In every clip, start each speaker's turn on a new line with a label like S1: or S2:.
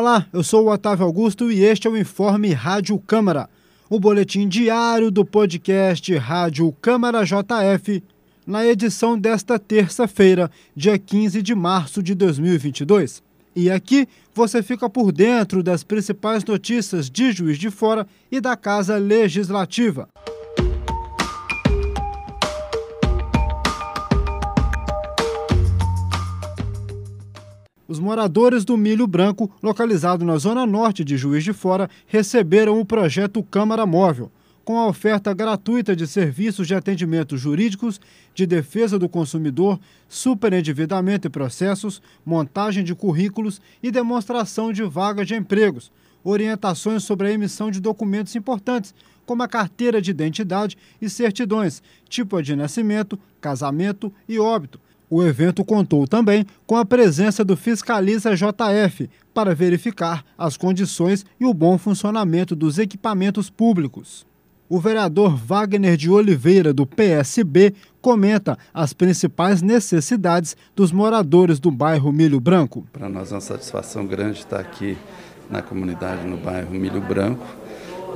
S1: Olá, eu sou o Otávio Augusto e este é o Informe Rádio Câmara, o boletim diário do podcast Rádio Câmara JF, na edição desta terça-feira, dia 15 de março de 2022. E aqui você fica por dentro das principais notícias de Juiz de Fora e da Casa Legislativa. Os moradores do Milho Branco, localizado na zona norte de Juiz de Fora, receberam o projeto Câmara Móvel, com a oferta gratuita de serviços de atendimento jurídicos, de defesa do consumidor, superendividamento e processos, montagem de currículos e demonstração de vagas de empregos, orientações sobre a emissão de documentos importantes, como a carteira de identidade e certidões, tipo de nascimento, casamento e óbito, o evento contou também com a presença do Fiscaliza JF para verificar as condições e o bom funcionamento dos equipamentos públicos. O vereador Wagner de Oliveira, do PSB, comenta as principais necessidades dos moradores do bairro Milho Branco.
S2: Para nós é uma satisfação grande estar aqui na comunidade no bairro Milho Branco.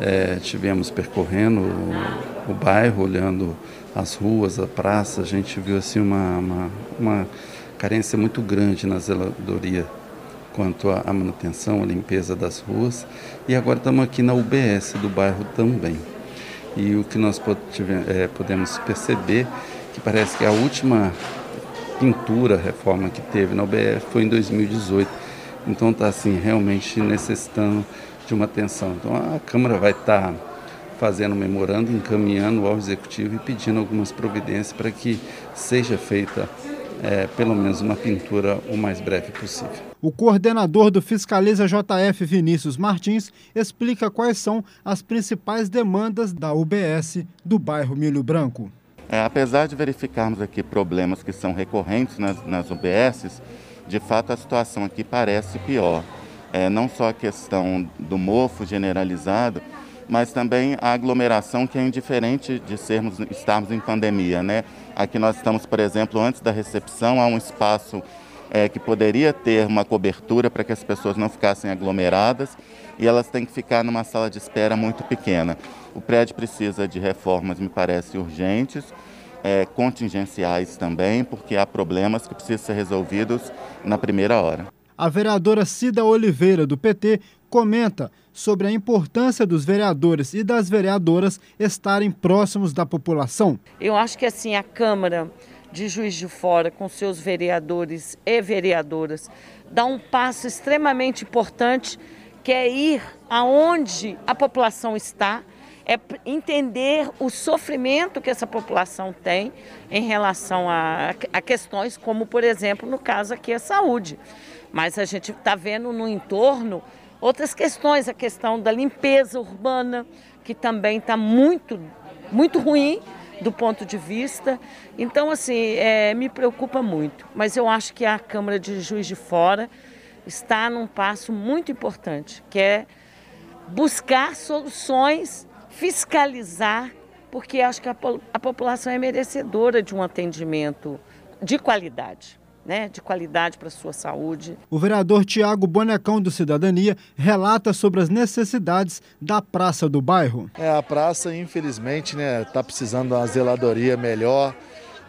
S2: É, tivemos percorrendo o, o bairro, olhando as ruas, a praça, a gente viu assim uma, uma, uma carência muito grande na zeladoria quanto à manutenção, à limpeza das ruas. E agora estamos aqui na UBS do bairro também. E o que nós é, podemos perceber que parece que a última pintura, reforma que teve na UBS foi em 2018. Então está assim realmente necessitando de uma atenção. Então a Câmara vai estar tá fazendo um memorando, encaminhando ao Executivo e pedindo algumas providências para que seja feita é, pelo menos uma pintura o mais breve possível.
S1: O coordenador do Fiscaliza JF, Vinícius Martins, explica quais são as principais demandas da UBS do bairro Milho Branco.
S3: É, apesar de verificarmos aqui problemas que são recorrentes nas, nas UBSs, de fato a situação aqui parece pior. É, não só a questão do mofo generalizado, mas também a aglomeração que é indiferente de sermos, estarmos em pandemia. Né? Aqui nós estamos, por exemplo, antes da recepção, há um espaço é, que poderia ter uma cobertura para que as pessoas não ficassem aglomeradas e elas têm que ficar numa sala de espera muito pequena. O prédio precisa de reformas, me parece, urgentes, é, contingenciais também, porque há problemas que precisam ser resolvidos na primeira hora.
S1: A vereadora Cida Oliveira, do PT, comenta sobre a importância dos vereadores e das vereadoras estarem próximos da população.
S4: Eu acho que assim a Câmara de Juiz de Fora, com seus vereadores e vereadoras, dá um passo extremamente importante, que é ir aonde a população está, é entender o sofrimento que essa população tem em relação a, a questões como, por exemplo, no caso aqui a saúde. Mas a gente está vendo no entorno outras questões, a questão da limpeza urbana, que também está muito, muito ruim do ponto de vista. Então, assim, é, me preocupa muito. Mas eu acho que a Câmara de Juiz de Fora está num passo muito importante, que é buscar soluções, fiscalizar, porque acho que a, a população é merecedora de um atendimento de qualidade né, de qualidade para a sua saúde.
S1: O vereador Tiago Bonecão do Cidadania relata sobre as necessidades da praça do bairro.
S5: É, a praça, infelizmente, né, está precisando de uma zeladoria melhor.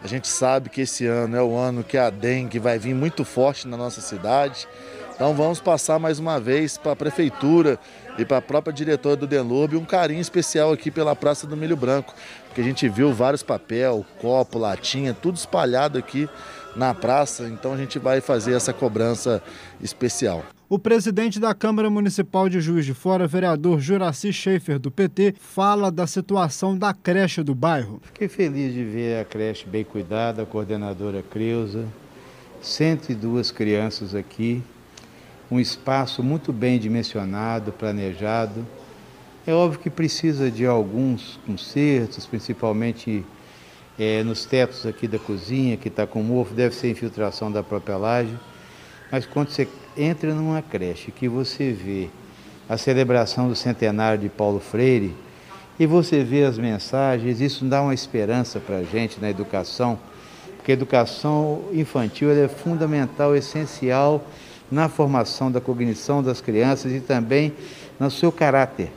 S5: A gente sabe que esse ano é o ano que a dengue vai vir muito forte na nossa cidade. Então vamos passar mais uma vez para a prefeitura e para a própria diretora do Denlube um carinho especial aqui pela Praça do Milho Branco, porque a gente viu vários papel, copo, latinha, tudo espalhado aqui na praça, então a gente vai fazer essa cobrança especial.
S1: O presidente da Câmara Municipal de Juiz de Fora, vereador Juraci Schaefer, do PT, fala da situação da creche do bairro.
S6: Fiquei feliz de ver a creche bem cuidada, a coordenadora Creuza, 102 crianças aqui, um espaço muito bem dimensionado, planejado. É óbvio que precisa de alguns consertos, principalmente é, nos tetos aqui da cozinha, que está com mofo, deve ser infiltração da própria laje. Mas quando você entra numa creche que você vê a celebração do centenário de Paulo Freire e você vê as mensagens, isso dá uma esperança para a gente na educação, porque a educação infantil é fundamental, essencial na formação da cognição das crianças e também no seu caráter.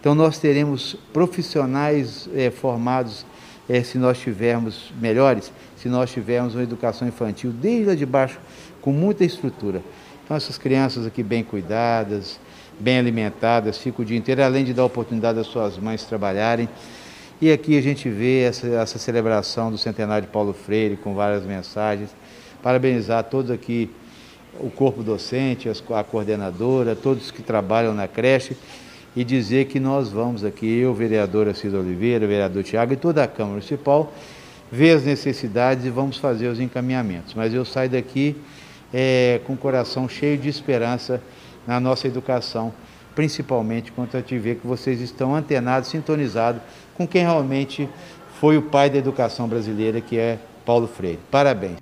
S6: Então, nós teremos profissionais é, formados é, se nós tivermos melhores, se nós tivermos uma educação infantil desde lá de baixo, com muita estrutura. Então, essas crianças aqui bem cuidadas, bem alimentadas, ficam o dia inteiro, além de dar oportunidade às suas mães trabalharem. E aqui a gente vê essa, essa celebração do centenário de Paulo Freire, com várias mensagens. Parabenizar todos aqui, o corpo docente, a coordenadora, todos que trabalham na creche e dizer que nós vamos aqui, eu, vereadora Cida Oliveira, vereador Tiago e toda a Câmara Municipal, ver as necessidades e vamos fazer os encaminhamentos. Mas eu saio daqui é, com o coração cheio de esperança na nossa educação, principalmente quando a gente vê que vocês estão antenados, sintonizados com quem realmente foi o pai da educação brasileira, que é Paulo Freire. Parabéns.